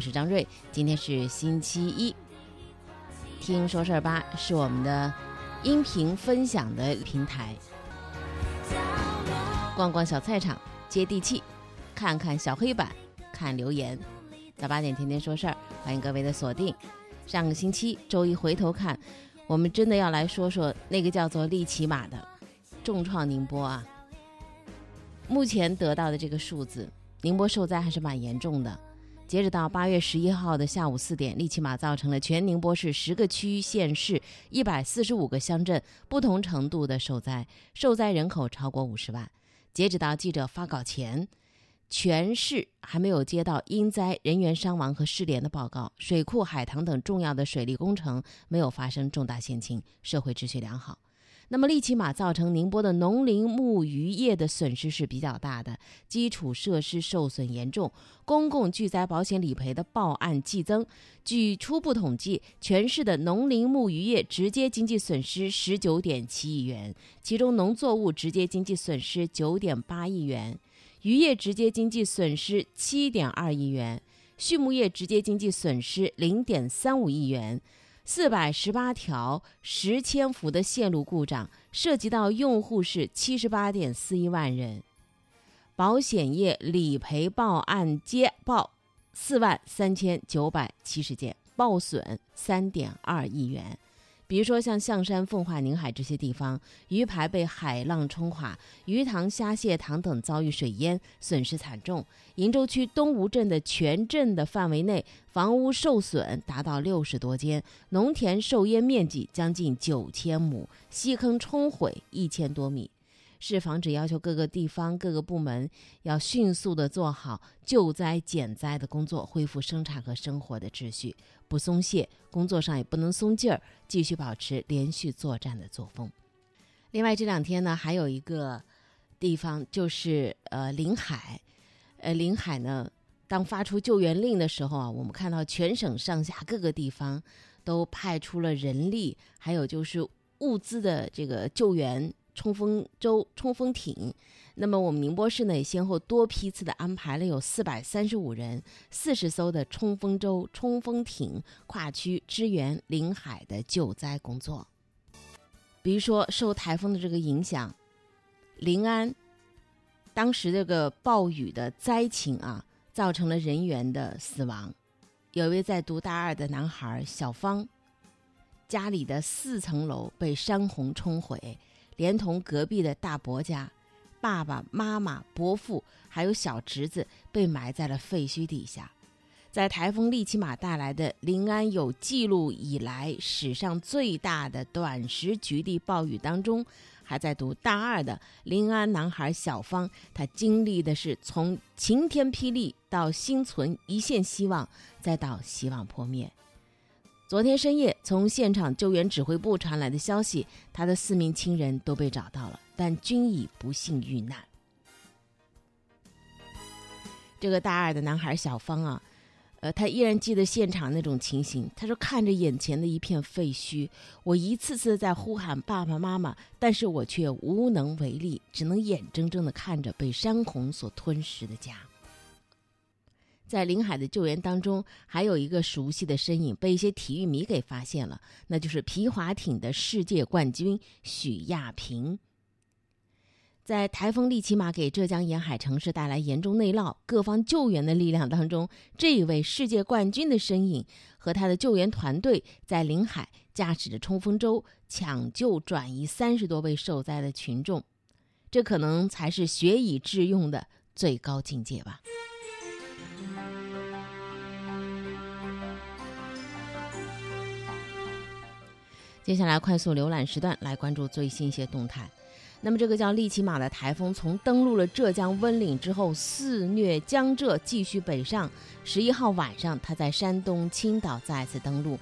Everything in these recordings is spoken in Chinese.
我是张瑞，今天是星期一。听说事儿吧是我们的音频分享的平台。逛逛小菜场，接地气，看看小黑板，看留言。早八点天天说事儿，欢迎各位的锁定。上个星期周一回头看，我们真的要来说说那个叫做利奇马的重创宁波啊。目前得到的这个数字，宁波受灾还是蛮严重的。截止到八月十一号的下午四点，利奇马造成了全宁波市十个区县市一百四十五个乡镇不同程度的受灾，受灾人口超过五十万。截止到记者发稿前，全市还没有接到因灾人员伤亡和失联的报告，水库、海塘等重要的水利工程没有发生重大险情，社会秩序良好。那么，利奇马造成宁波的农林牧渔业的损失是比较大的，基础设施受损严重，公共巨灾保险理赔的报案激增。据初步统计，全市的农林牧渔业直接经济损失十九点七亿元，其中农作物直接经济损失九点八亿元，渔业直接经济损失七点二亿元，畜牧业直接经济损失零点三五亿元。四百十八条十千伏的线路故障，涉及到用户是七十八点四一万人，保险业理赔报案接报四万三千九百七十件，报损三点二亿元。比如说，像象山、奉化、宁海这些地方，鱼排被海浪冲垮，鱼塘、虾蟹塘等遭遇水淹，损失惨重。鄞州区东吴镇的全镇的范围内，房屋受损达到六十多间，农田受淹面积将近九千亩，溪坑冲毁一千多米。市防止要求各个地方、各个部门要迅速的做好救灾减灾的工作，恢复生产和生活的秩序，不松懈，工作上也不能松劲儿，继续保持连续作战的作风。另外这两天呢，还有一个地方就是呃临海，呃临海呢，当发出救援令的时候啊，我们看到全省上下各个地方都派出了人力，还有就是物资的这个救援。冲锋舟、冲锋艇，那么我们宁波市呢也先后多批次的安排了有四百三十五人、四十艘的冲锋舟、冲锋艇跨区支援临海的救灾工作。比如说受台风的这个影响，临安当时这个暴雨的灾情啊，造成了人员的死亡。有一位在读大二的男孩小芳，家里的四层楼被山洪冲毁。连同隔壁的大伯家，爸爸妈妈、伯父还有小侄子被埋在了废墟底下。在台风利奇马带来的临安有记录以来史上最大的短时局地暴雨当中，还在读大二的临安男孩小芳，他经历的是从晴天霹雳到心存一线希望，再到希望破灭。昨天深夜，从现场救援指挥部传来的消息，他的四名亲人都被找到了，但均已不幸遇难。这个大二的男孩小芳啊，呃，他依然记得现场那种情形。他说：“看着眼前的一片废墟，我一次次在呼喊爸爸妈妈，但是我却无能为力，只能眼睁睁的看着被山洪所吞噬的家。”在临海的救援当中，还有一个熟悉的身影被一些体育迷给发现了，那就是皮划艇的世界冠军许亚平。在台风利奇马给浙江沿海城市带来严重内涝，各方救援的力量当中，这一位世界冠军的身影和他的救援团队在临海驾驶着冲锋舟抢救转移三十多位受灾的群众，这可能才是学以致用的最高境界吧。接下来快速浏览时段，来关注最新一些动态。那么，这个叫利奇马的台风从登陆了浙江温岭之后，肆虐江浙，继续北上。十一号晚上，它在山东青岛再次登陆。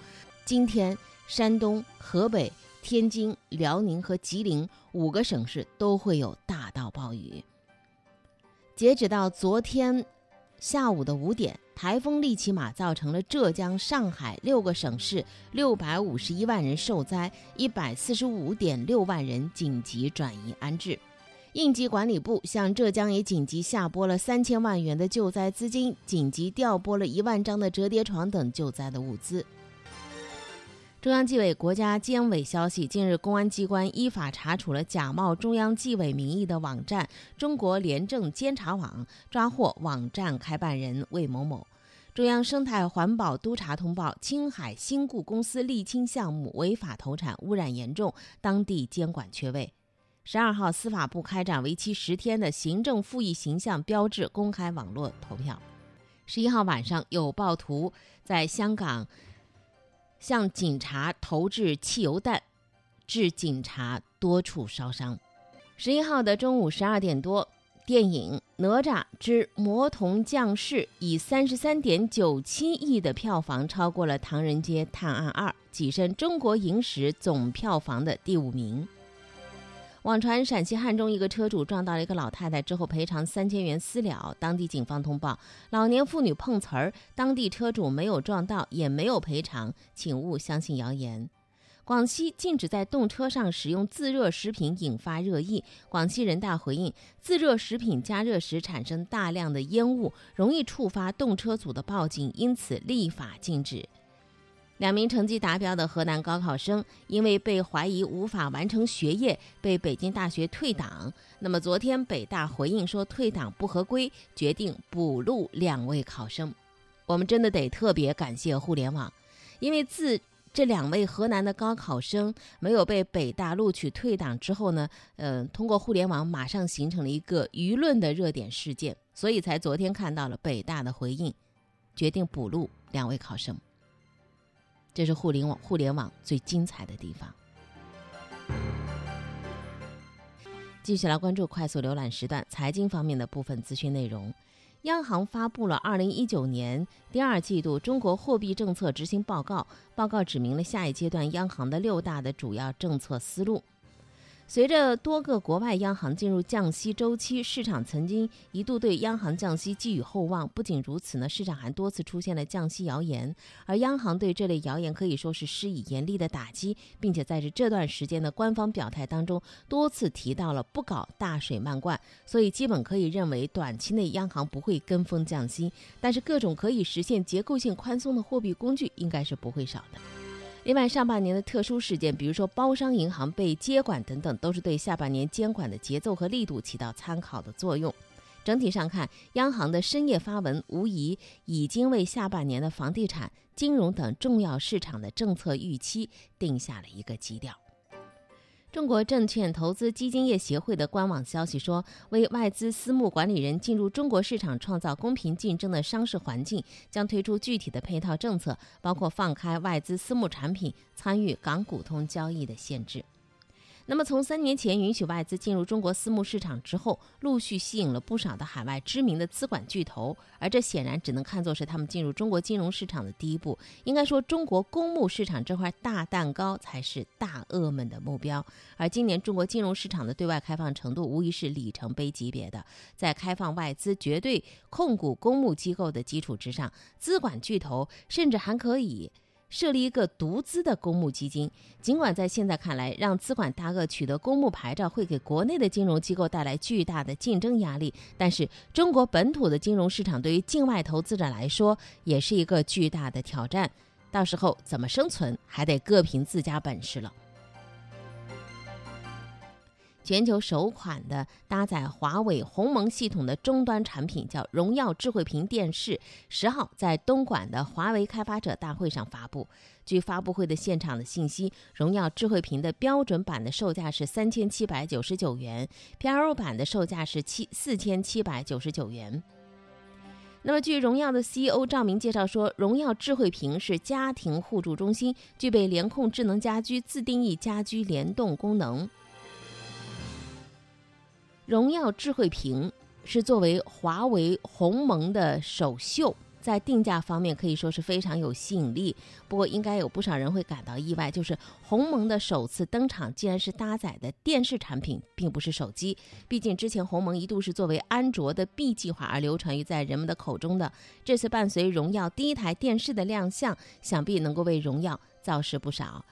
今天，山东、河北、天津、辽宁和吉林五个省市都会有大到暴雨。截止到昨天下午的五点。台风利奇马造成了浙江、上海六个省市六百五十一万人受灾，一百四十五点六万人紧急转移安置。应急管理部向浙江也紧急下拨了三千万元的救灾资金，紧急调拨了一万张的折叠床等救灾的物资。中央纪委国家监委消息，近日公安机关依法查处了假冒中央纪委名义的网站“中国廉政监察网”，抓获网站开办人魏某某。中央生态环保督察通报，青海新固公司沥青项目违法投产，污染严重，当地监管缺位。十二号，司法部开展为期十天的行政复议形象标志公开网络投票。十一号晚上，有暴徒在香港向警察投掷汽油弹，致警察多处烧伤。十一号的中午十二点多。电影《哪吒之魔童降世》以三十三点九七亿的票房，超过了《唐人街探案二》，跻身中国影史总票房的第五名。网传陕西汉中一个车主撞到了一个老太太之后赔偿三千元私了，当地警方通报老年妇女碰瓷儿，当地车主没有撞到，也没有赔偿，请勿相信谣言。广西禁止在动车上使用自热食品，引发热议。广西人大回应：自热食品加热时产生大量的烟雾，容易触发动车组的报警，因此立法禁止。两名成绩达标的河南高考生，因为被怀疑无法完成学业，被北京大学退档。那么昨天北大回应说退档不合规，决定补录两位考生。我们真的得特别感谢互联网，因为自。这两位河南的高考生没有被北大录取退档之后呢，嗯，通过互联网马上形成了一个舆论的热点事件，所以才昨天看到了北大的回应，决定补录两位考生。这是互联网互联网最精彩的地方。继续来关注快速浏览时段财经方面的部分资讯内容。央行发布了二零一九年第二季度中国货币政策执行报告，报告指明了下一阶段央行的六大的主要政策思路。随着多个国外央行进入降息周期，市场曾经一度对央行降息寄予厚望。不仅如此呢，市场还多次出现了降息谣言，而央行对这类谣言可以说是施以严厉的打击，并且在这这段时间的官方表态当中多次提到了不搞大水漫灌。所以，基本可以认为短期内央行不会跟风降息，但是各种可以实现结构性宽松的货币工具应该是不会少的。另外，上半年的特殊事件，比如说包商银行被接管等等，都是对下半年监管的节奏和力度起到参考的作用。整体上看，央行的深夜发文无疑已经为下半年的房地产、金融等重要市场的政策预期定下了一个基调。中国证券投资基金业协会的官网消息说，为外资私募管理人进入中国市场创造公平竞争的商事环境，将推出具体的配套政策，包括放开外资私募产品参与港股通交易的限制。那么，从三年前允许外资进入中国私募市场之后，陆续吸引了不少的海外知名的资管巨头，而这显然只能看作是他们进入中国金融市场的第一步。应该说，中国公募市场这块大蛋糕才是大鳄们的目标。而今年中国金融市场的对外开放程度无疑是里程碑级别的，在开放外资绝对控股公募机构的基础之上，资管巨头甚至还可以。设立一个独资的公募基金，尽管在现在看来，让资管大鳄取得公募牌照会给国内的金融机构带来巨大的竞争压力，但是中国本土的金融市场对于境外投资者来说也是一个巨大的挑战。到时候怎么生存，还得各凭自家本事了。全球首款的搭载华为鸿蒙系统的终端产品叫荣耀智慧屏电视，十号在东莞的华为开发者大会上发布。据发布会的现场的信息，荣耀智慧屏的标准版的售价是三千七百九十九元，Pro 版的售价是七四千七百九十九元。那么，据荣耀的 CEO 赵明介绍说，荣耀智慧屏是家庭互助中心，具备联控智能家居、自定义家居联动功能。荣耀智慧屏是作为华为鸿蒙的首秀，在定价方面可以说是非常有吸引力。不过，应该有不少人会感到意外，就是鸿蒙的首次登场竟然是搭载的电视产品，并不是手机。毕竟之前鸿蒙一度是作为安卓的 B 计划而流传于在人们的口中的。这次伴随荣耀第一台电视的亮相，想必能够为荣耀造势不少。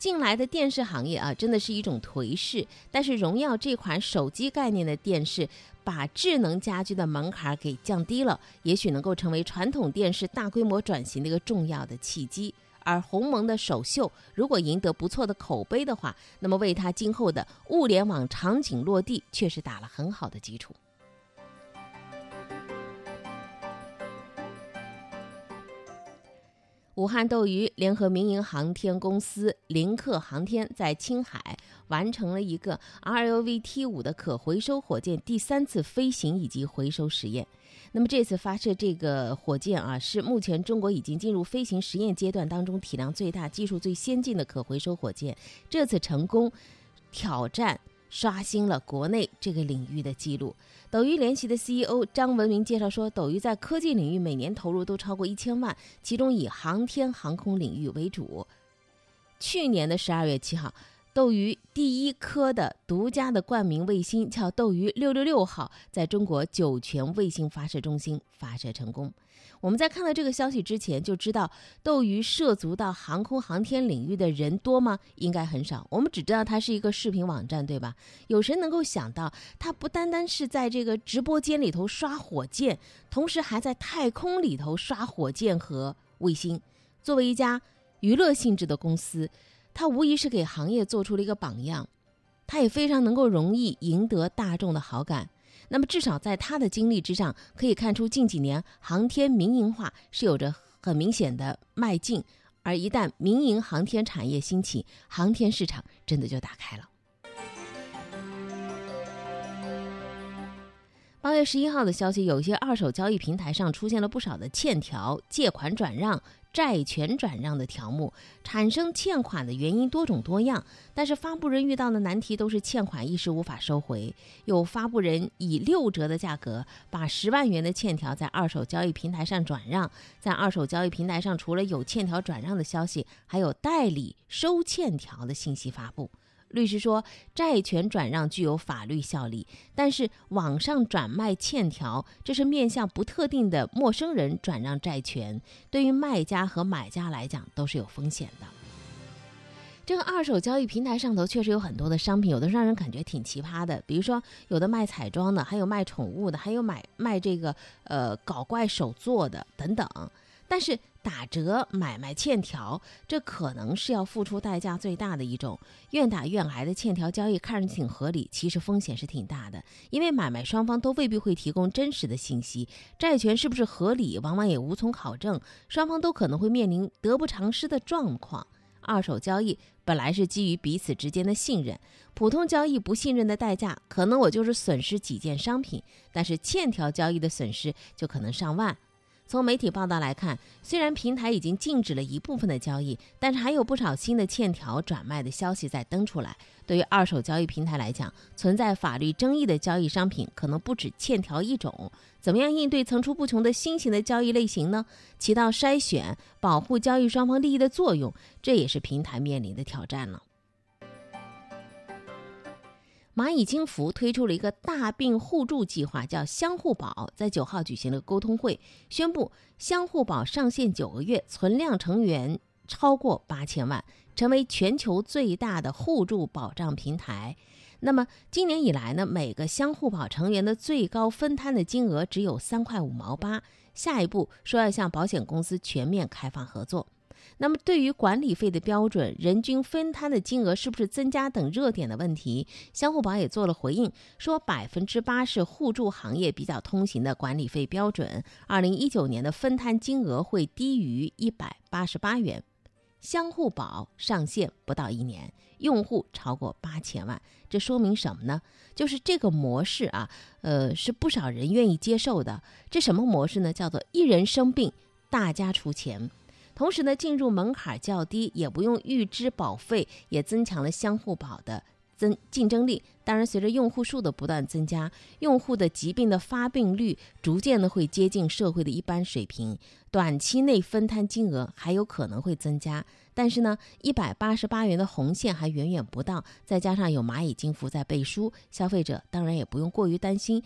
近来的电视行业啊，真的是一种颓势。但是荣耀这款手机概念的电视，把智能家居的门槛给降低了，也许能够成为传统电视大规模转型的一个重要的契机。而鸿蒙的首秀如果赢得不错的口碑的话，那么为它今后的物联网场景落地，确实打了很好的基础。武汉斗鱼联合民营航天公司林客航天在青海完成了一个 RLV-T5 的可回收火箭第三次飞行以及回收实验。那么这次发射这个火箭啊，是目前中国已经进入飞行实验阶段当中体量最大、技术最先进的可回收火箭。这次成功挑战。刷新了国内这个领域的记录。斗鱼联席的 CEO 张文明介绍说，斗鱼在科技领域每年投入都超过一千万，其中以航天航空领域为主。去年的十二月七号。斗鱼第一颗的独家的冠名卫星叫斗鱼六六六号，在中国酒泉卫星发射中心发射成功。我们在看到这个消息之前就知道，斗鱼涉足到航空航天领域的人多吗？应该很少。我们只知道它是一个视频网站，对吧？有谁能够想到，它不单单是在这个直播间里头刷火箭，同时还在太空里头刷火箭和卫星。作为一家娱乐性质的公司。他无疑是给行业做出了一个榜样，他也非常能够容易赢得大众的好感。那么，至少在他的经历之上，可以看出近几年航天民营化是有着很明显的迈进。而一旦民营航天产业兴起，航天市场真的就打开了。八月十一号的消息，有些二手交易平台上出现了不少的欠条、借款转让、债权转让的条目，产生欠款的原因多种多样。但是发布人遇到的难题都是欠款一时无法收回。有发布人以六折的价格把十万元的欠条在二手交易平台上转让，在二手交易平台上除了有欠条转让的消息，还有代理收欠条的信息发布。律师说，债权转让具有法律效力，但是网上转卖欠条，这是面向不特定的陌生人转让债权，对于卖家和买家来讲都是有风险的。这个二手交易平台上头确实有很多的商品，有的让人感觉挺奇葩的，比如说有的卖彩妆的，还有卖宠物的，还有买卖这个呃搞怪手作的等等。但是打折买卖欠条，这可能是要付出代价最大的一种。愿打愿挨的欠条交易看着挺合理，其实风险是挺大的，因为买卖双方都未必会提供真实的信息，债权是不是合理，往往也无从考证，双方都可能会面临得不偿失的状况。二手交易本来是基于彼此之间的信任，普通交易不信任的代价，可能我就是损失几件商品，但是欠条交易的损失就可能上万。从媒体报道来看，虽然平台已经禁止了一部分的交易，但是还有不少新的欠条转卖的消息在登出来。对于二手交易平台来讲，存在法律争议的交易商品可能不止欠条一种。怎么样应对层出不穷的新型的交易类型呢？起到筛选、保护交易双方利益的作用，这也是平台面临的挑战了。蚂蚁金服推出了一个大病互助计划，叫相互保，在九号举行了沟通会，宣布相互保上线九个月，存量成员超过八千万，成为全球最大的互助保障平台。那么今年以来呢，每个相互保成员的最高分摊的金额只有三块五毛八。下一步说要向保险公司全面开放合作。那么，对于管理费的标准、人均分摊的金额是不是增加等热点的问题，相互宝也做了回应，说百分之八是互助行业比较通行的管理费标准。二零一九年的分摊金额会低于一百八十八元。相互保上线不到一年，用户超过八千万，这说明什么呢？就是这个模式啊，呃，是不少人愿意接受的。这什么模式呢？叫做一人生病，大家出钱。同时呢，进入门槛较低，也不用预支保费，也增强了相互保的增竞争力。当然，随着用户数的不断增加，用户的疾病的发病率逐渐的会接近社会的一般水平，短期内分摊金额还有可能会增加。但是呢，一百八十八元的红线还远远不到，再加上有蚂蚁金服在背书，消费者当然也不用过于担心。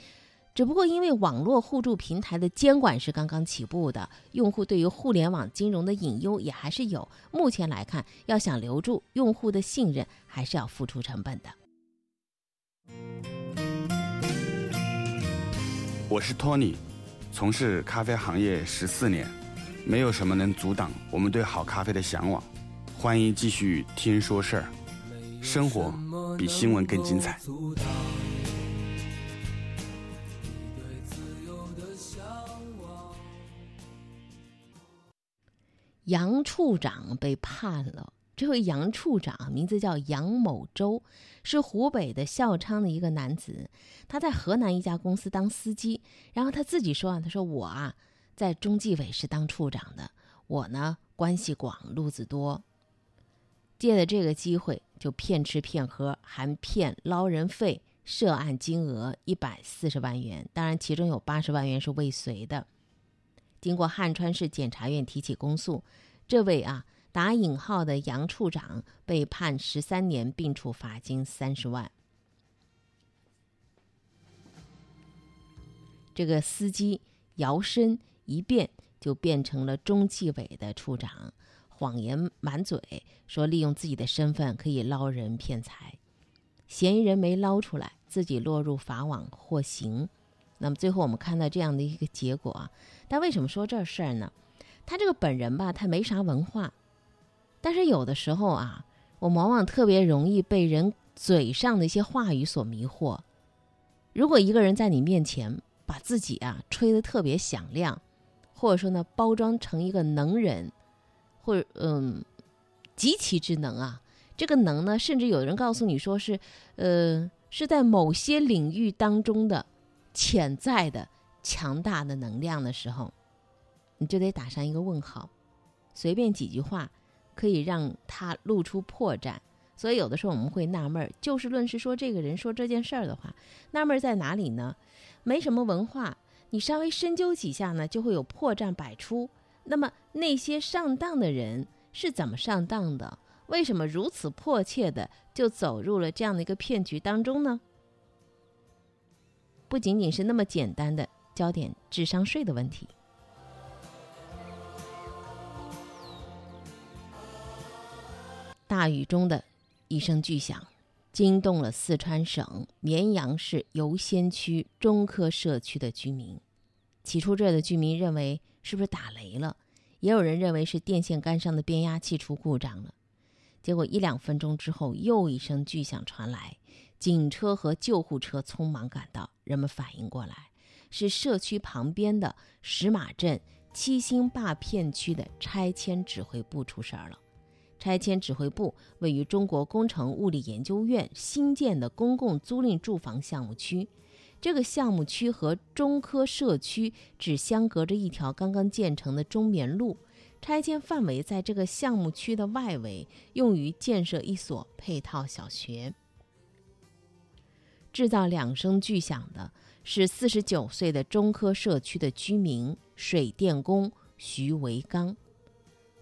只不过因为网络互助平台的监管是刚刚起步的，用户对于互联网金融的隐忧也还是有。目前来看，要想留住用户的信任，还是要付出成本的。我是托尼，从事咖啡行业十四年，没有什么能阻挡我们对好咖啡的向往。欢迎继续听说事儿，生活比新闻更精彩。杨处长被判了。这位杨处长名字叫杨某洲，是湖北的孝昌的一个男子。他在河南一家公司当司机，然后他自己说啊：“他说我啊，在中纪委是当处长的，我呢关系广，路子多，借的这个机会就骗吃骗喝，还骗捞人费，涉案金额一百四十万元，当然其中有八十万元是未遂的。”经过汉川市检察院提起公诉，这位啊打引号的杨处长被判十三年，并处罚金三十万。这个司机摇身一变就变成了中纪委的处长，谎言满嘴，说利用自己的身份可以捞人骗财，嫌疑人没捞出来，自己落入法网获刑。那么最后我们看到这样的一个结果啊。但为什么说这事儿呢？他这个本人吧，他没啥文化，但是有的时候啊，我往往特别容易被人嘴上的一些话语所迷惑。如果一个人在你面前把自己啊吹得特别响亮，或者说呢包装成一个能人，或者嗯极其之能啊，这个能呢，甚至有人告诉你说是呃是在某些领域当中的潜在的。强大的能量的时候，你就得打上一个问号。随便几句话可以让他露出破绽，所以有的时候我们会纳闷儿：就事论事说这个人说这件事儿的话，纳闷在哪里呢？没什么文化，你稍微深究几下呢，就会有破绽百出。那么那些上当的人是怎么上当的？为什么如此迫切的就走入了这样的一个骗局当中呢？不仅仅是那么简单的。交点智商税的问题。大雨中的一声巨响，惊动了四川省绵阳市游仙区中科社区的居民。起初，这儿的居民认为是不是打雷了，也有人认为是电线杆上的变压器出故障了。结果一两分钟之后，又一声巨响传来，警车和救护车匆忙赶到，人们反应过来。是社区旁边的石马镇七星坝片区的拆迁指挥部出事儿了。拆迁指挥部位于中国工程物理研究院新建的公共租赁住房项目区，这个项目区和中科社区只相隔着一条刚刚建成的中棉路。拆迁范围在这个项目区的外围，用于建设一所配套小学。制造两声巨响的。是四十九岁的中科社区的居民水电工徐维刚。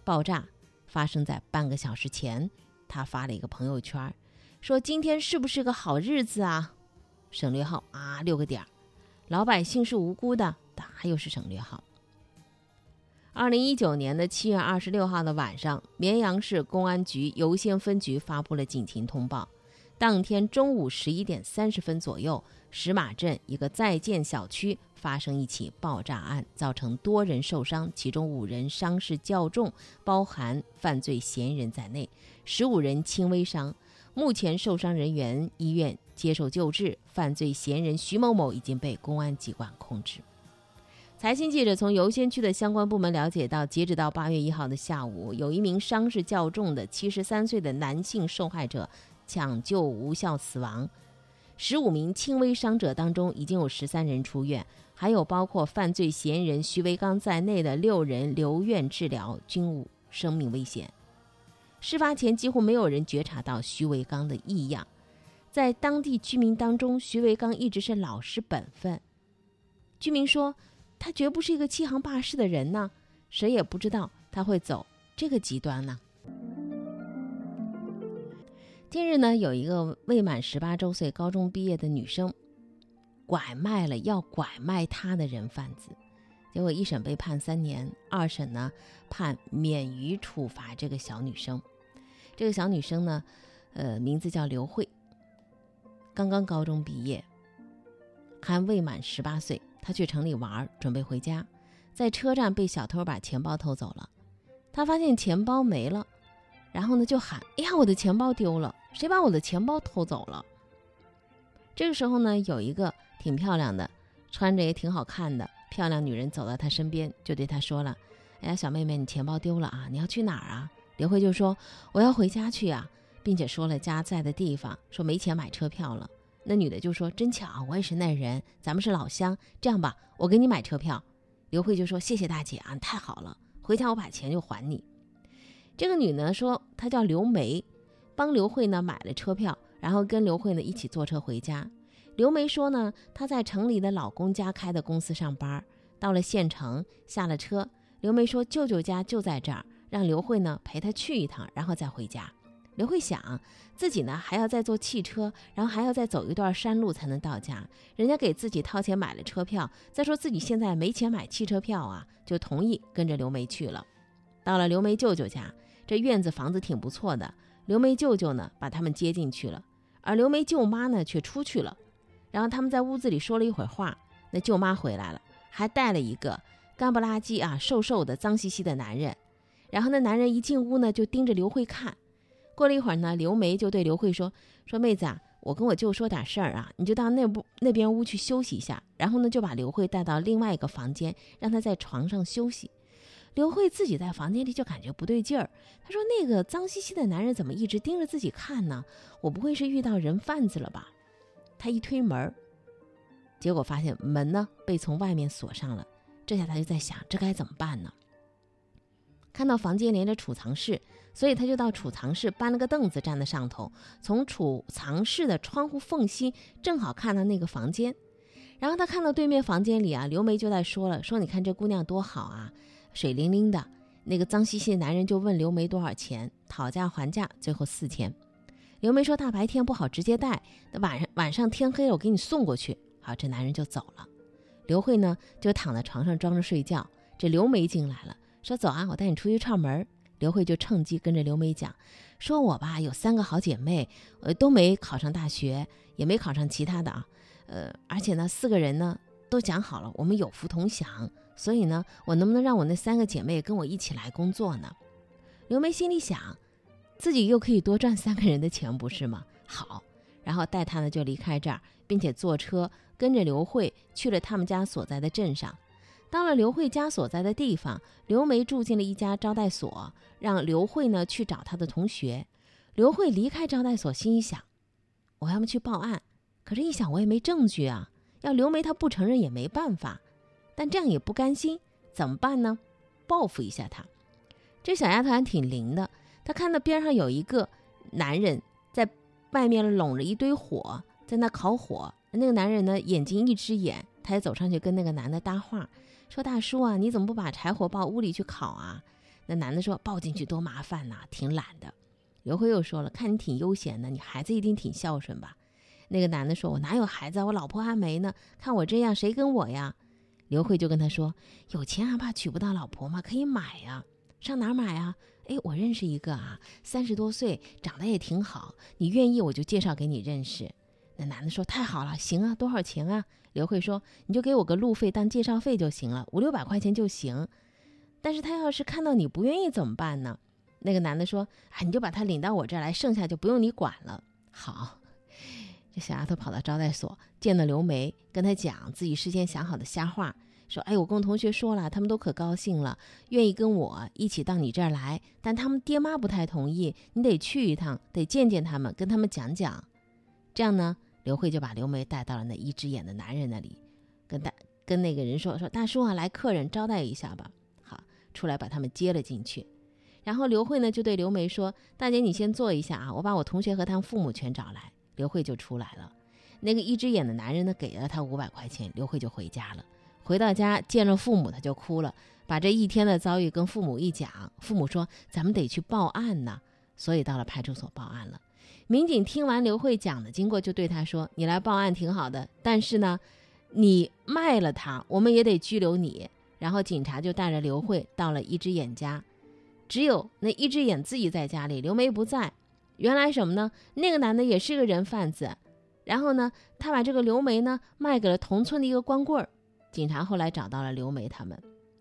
爆炸发生在半个小时前，他发了一个朋友圈，说：“今天是不是个好日子啊？”省略号啊，六个点儿。老百姓是无辜的，哪又是省略号？二零一九年的七月二十六号的晚上，绵阳市公安局游仙分局发布了警情通报。当天中午十一点三十分左右。石马镇一个在建小区发生一起爆炸案，造成多人受伤，其中五人伤势较重，包含犯罪嫌疑人在内，十五人轻微伤。目前受伤人员医院接受救治，犯罪嫌疑人徐某某已经被公安机关控制。财新记者从游仙区的相关部门了解到，截止到八月一号的下午，有一名伤势较重的七十三岁的男性受害者抢救无效死亡。十五名轻微伤者当中，已经有十三人出院，还有包括犯罪嫌疑人徐维刚在内的六人留院治疗，均无生命危险。事发前，几乎没有人觉察到徐维刚的异样，在当地居民当中，徐维刚一直是老实本分。居民说，他绝不是一个欺行霸市的人呢，谁也不知道他会走这个极端呢。近日呢，有一个未满十八周岁高中毕业的女生，拐卖了要拐卖他的人贩子。结果一审被判三年，二审呢判免于处罚这个小女生。这个小女生呢，呃，名字叫刘慧，刚刚高中毕业，还未满十八岁。她去城里玩，准备回家，在车站被小偷把钱包偷走了。她发现钱包没了，然后呢就喊：“哎呀，我的钱包丢了！谁把我的钱包偷走了？”这个时候呢，有一个挺漂亮的，穿着也挺好看的漂亮女人走到他身边，就对他说了：“哎呀，小妹妹，你钱包丢了啊？你要去哪儿啊？”刘慧就说：“我要回家去啊，并且说了家在的地方，说没钱买车票了。”那女的就说：“真巧，我也是那人，咱们是老乡。这样吧，我给你买车票。”刘慧就说：“谢谢大姐啊，太好了，回家我把钱就还你。”这个女呢说她叫刘梅，帮刘慧呢买了车票，然后跟刘慧呢一起坐车回家。刘梅说呢，她在城里的老公家开的公司上班，到了县城下了车，刘梅说舅舅家就在这儿。让刘慧呢陪她去一趟，然后再回家。刘慧想自己呢还要再坐汽车，然后还要再走一段山路才能到家。人家给自己掏钱买了车票，再说自己现在没钱买汽车票啊，就同意跟着刘梅去了。到了刘梅舅舅家，这院子房子挺不错的。刘梅舅舅呢把他们接进去了，而刘梅舅妈呢却出去了。然后他们在屋子里说了一会儿话，那舅妈回来了，还带了一个干不拉几啊、瘦瘦的、脏兮兮的男人。然后那男人一进屋呢，就盯着刘慧看。过了一会儿呢，刘梅就对刘慧说：“说妹子啊，我跟我舅说点事儿啊，你就到那屋那边屋去休息一下。”然后呢，就把刘慧带到另外一个房间，让她在床上休息。刘慧自己在房间里就感觉不对劲儿，她说：“那个脏兮兮的男人怎么一直盯着自己看呢？我不会是遇到人贩子了吧？”她一推门，结果发现门呢被从外面锁上了。这下她就在想，这该怎么办呢？看到房间连着储藏室，所以她就到储藏室搬了个凳子站在上头，从储藏室的窗户缝隙正好看到那个房间。然后他看到对面房间里啊，刘梅就在说了：“说你看这姑娘多好啊，水灵灵的。”那个脏兮兮的男人就问刘梅多少钱，讨价还价，最后四千。刘梅说：“大白天不好直接带，那晚上晚上天黑了我给你送过去。”好，这男人就走了。刘慧呢就躺在床上装着睡觉。这刘梅进来了。说走啊，我带你出去串门。刘慧就趁机跟着刘梅讲，说我吧有三个好姐妹，呃都没考上大学，也没考上其他的啊，呃而且呢四个人呢都讲好了，我们有福同享，所以呢我能不能让我那三个姐妹跟我一起来工作呢？刘梅心里想，自己又可以多赚三个人的钱，不是吗？好，然后带她呢就离开这儿，并且坐车跟着刘慧去了他们家所在的镇上。到了刘慧家所在的地方，刘梅住进了一家招待所，让刘慧呢去找她的同学。刘慧离开招待所，心里想：我要么去报案，可是一想我也没证据啊，要刘梅她不承认也没办法，但这样也不甘心，怎么办呢？报复一下他。这小丫头还挺灵的，她看到边上有一个男人在外面拢着一堆火，在那烤火。那个男人呢，眼睛一只眼，她也走上去跟那个男的搭话。说大叔啊，你怎么不把柴火抱屋里去烤啊？那男的说抱进去多麻烦呐，挺懒的。刘辉又说了，看你挺悠闲的，你孩子一定挺孝顺吧？那个男的说，我哪有孩子，我老婆还没呢。看我这样，谁跟我呀？刘慧就跟他说，有钱还怕娶不到老婆吗？可以买呀，上哪儿买啊？哎，我认识一个啊，三十多岁，长得也挺好，你愿意我就介绍给你认识。那男的说：“太好了，行啊，多少钱啊？”刘慧说：“你就给我个路费当介绍费就行了，五六百块钱就行。但是他要是看到你不愿意怎么办呢？”那个男的说：“哎，你就把他领到我这儿来，剩下就不用你管了。”好，这小丫头跑到招待所见到刘梅，跟她讲自己事先想好的瞎话，说：“哎，我跟我同学说了，他们都可高兴了，愿意跟我一起到你这儿来，但他们爹妈不太同意，你得去一趟，得见见他们，跟他们讲讲。”这样呢，刘慧就把刘梅带到了那一只眼的男人那里，跟大跟那个人说说大叔啊，来客人招待一下吧。好，出来把他们接了进去。然后刘慧呢就对刘梅说：“大姐，你先坐一下啊，我把我同学和他们父母全找来。”刘慧就出来了。那个一只眼的男人呢给了他五百块钱，刘慧就回家了。回到家见了父母，她就哭了，把这一天的遭遇跟父母一讲。父母说：“咱们得去报案呢。”所以到了派出所报案了。民警听完刘慧讲的经过，就对她说：“你来报案挺好的，但是呢，你卖了他，我们也得拘留你。然后警察就带着刘慧到了一只眼家，只有那一只眼自己在家里，刘梅不在。原来什么呢？那个男的也是个人贩子，然后呢，他把这个刘梅呢卖给了同村的一个光棍儿。警察后来找到了刘梅他们，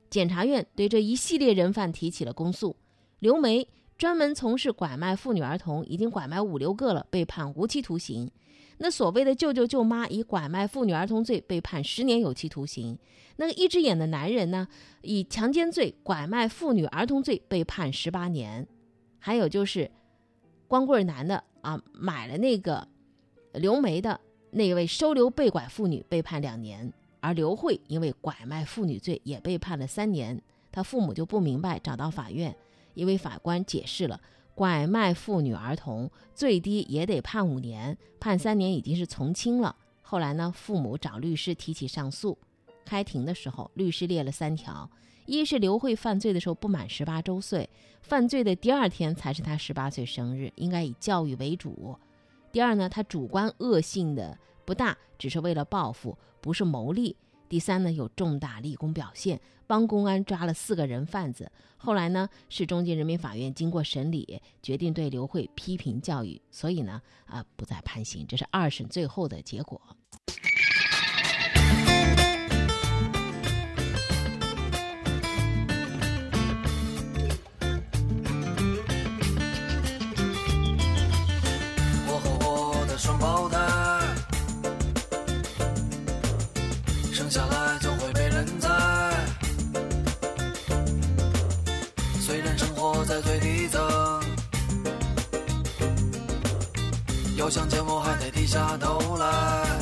检察院对这一系列人犯提起了公诉。刘梅专门从事拐卖妇女儿童，已经拐卖五六个了，被判无期徒刑。那所谓的舅舅舅妈以拐卖妇女儿童罪被判十年有期徒刑，那个一只眼的男人呢，以强奸罪、拐卖妇女儿童罪被判十八年，还有就是光棍男的啊，买了那个刘梅的那位收留被拐妇女被判两年，而刘慧因为拐卖妇女罪也被判了三年，他父母就不明白，找到法院，因为法官解释了。拐卖妇女儿童，最低也得判五年，判三年已经是从轻了。后来呢，父母找律师提起上诉。开庭的时候，律师列了三条：一是刘慧犯罪的时候不满十八周岁，犯罪的第二天才是他十八岁生日，应该以教育为主；第二呢，他主观恶性的不大，只是为了报复，不是谋利。第三呢，有重大立功表现，帮公安抓了四个人贩子。后来呢，市中级人民法院经过审理，决定对刘慧批评教育，所以呢，啊，不再判刑。这是二审最后的结果。下头来，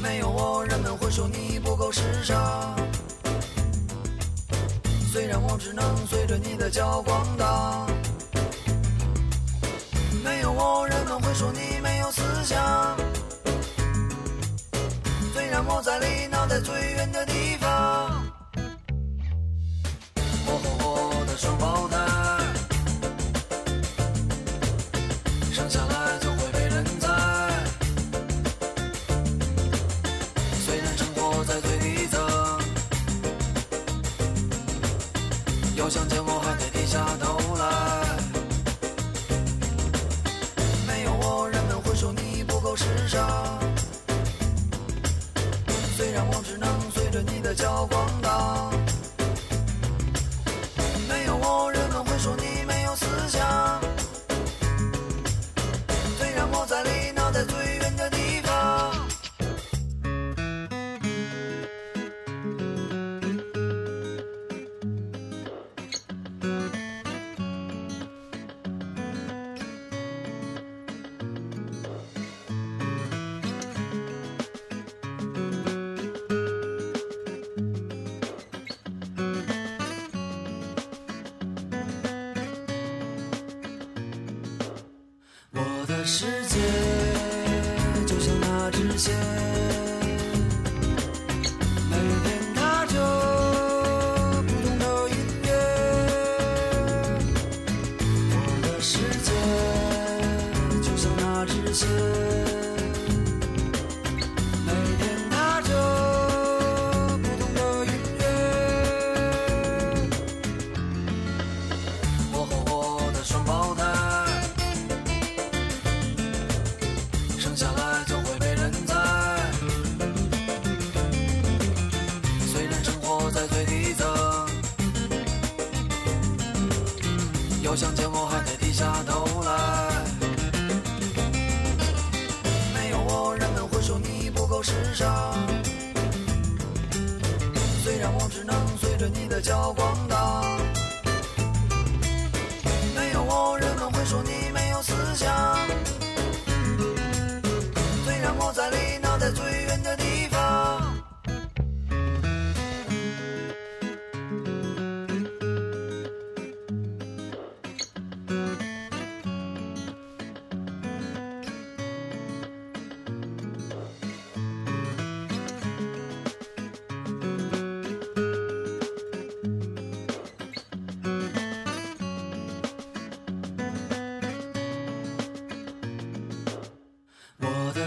没有我人们会说你不够时尚。虽然我只能随着你的脚逛荡，要想见我还得低下头来。没有我人们会说你不够时尚。虽然我只能随着你的脚步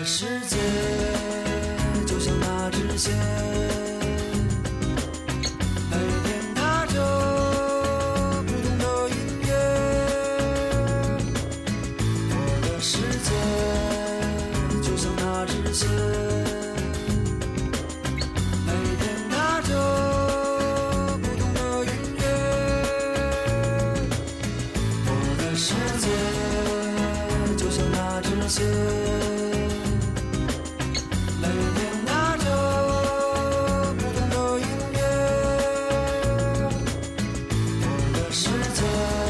世界就像那只鞋世界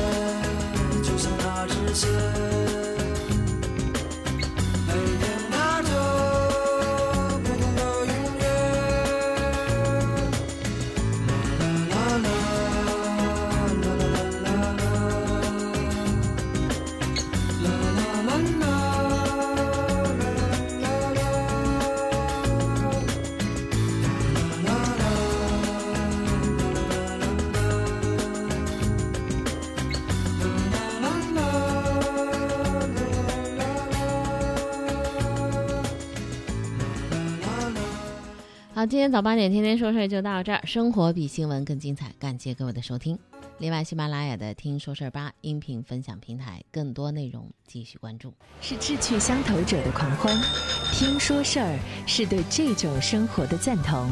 好，今天早八点天天说事儿就到这儿，生活比新闻更精彩，感谢各位的收听。另外，喜马拉雅的“听说事儿吧”音频分享平台，更多内容继续关注。是志趣相投者的狂欢，听说事儿是对这种生活的赞同。